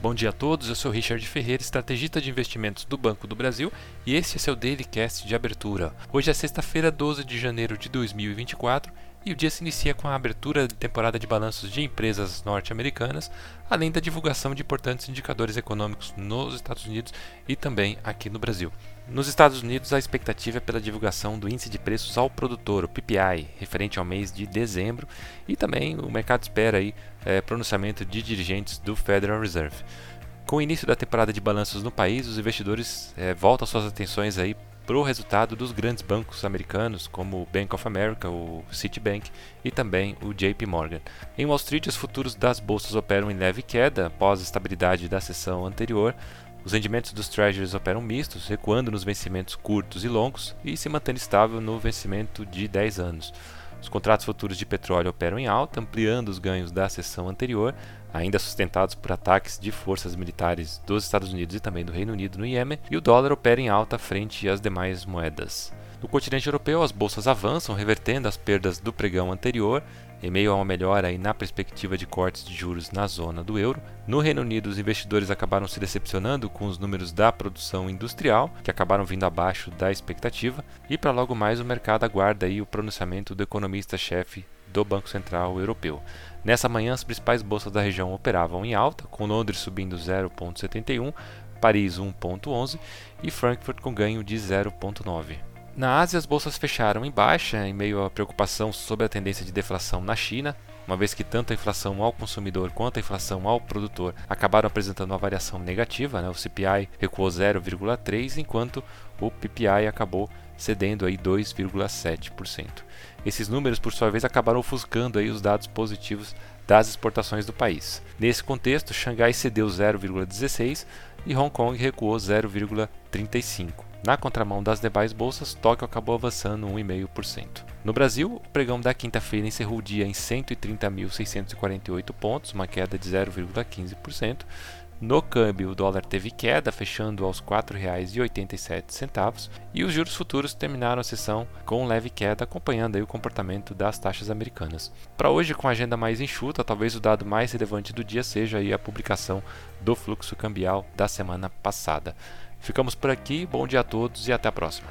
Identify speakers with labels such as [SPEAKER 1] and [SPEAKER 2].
[SPEAKER 1] Bom dia a todos, eu sou Richard Ferreira, estrategista de investimentos do Banco do Brasil, e este é seu Daily Cast de abertura. Hoje é sexta-feira, 12 de janeiro de 2024, e o dia se inicia com a abertura de temporada de balanços de empresas norte-americanas, além da divulgação de importantes indicadores econômicos nos Estados Unidos e também aqui no Brasil. Nos Estados Unidos, a expectativa é pela divulgação do índice de preços ao produtor, o PPI, referente ao mês de dezembro, e também o mercado espera aí é, pronunciamento de dirigentes do Federal Reserve. Com o início da temporada de balanços no país, os investidores é, voltam suas atenções aí para o resultado dos grandes bancos americanos, como o Bank of America, o Citibank e também o JP Morgan. Em Wall Street, os futuros das bolsas operam em leve queda após a estabilidade da sessão anterior. Os rendimentos dos treasuries operam mistos, recuando nos vencimentos curtos e longos e se mantendo estável no vencimento de 10 anos. Os contratos futuros de petróleo operam em alta, ampliando os ganhos da sessão anterior, ainda sustentados por ataques de forças militares dos Estados Unidos e também do Reino Unido no Iêmen, e o dólar opera em alta frente às demais moedas. No continente europeu, as bolsas avançam, revertendo as perdas do pregão anterior, em meio a uma melhora na perspectiva de cortes de juros na zona do euro. No Reino Unido, os investidores acabaram se decepcionando com os números da produção industrial, que acabaram vindo abaixo da expectativa, e para logo mais o mercado aguarda aí o pronunciamento do economista-chefe do Banco Central Europeu. Nessa manhã, as principais bolsas da região operavam em alta, com Londres subindo 0,71, Paris 1,11 e Frankfurt com ganho de 0,9. Na Ásia, as bolsas fecharam em baixa, em meio à preocupação sobre a tendência de deflação na China, uma vez que tanto a inflação ao consumidor quanto a inflação ao produtor acabaram apresentando uma variação negativa. Né? O CPI recuou 0,3%, enquanto o PPI acabou cedendo aí 2,7%. Esses números, por sua vez, acabaram ofuscando aí os dados positivos das exportações do país. Nesse contexto, Xangai cedeu 0,16 e Hong Kong recuou 0,35. Na contramão das demais bolsas, Tóquio acabou avançando 1,5%. No Brasil, o pregão da quinta-feira encerrou o dia em 130.648 pontos, uma queda de 0,15%. No câmbio, o dólar teve queda, fechando aos R$ 4,87, e os juros futuros terminaram a sessão com leve queda, acompanhando o comportamento das taxas americanas. Para hoje, com a agenda mais enxuta, talvez o dado mais relevante do dia seja a publicação do fluxo cambial da semana passada. Ficamos por aqui, bom dia a todos e até a próxima.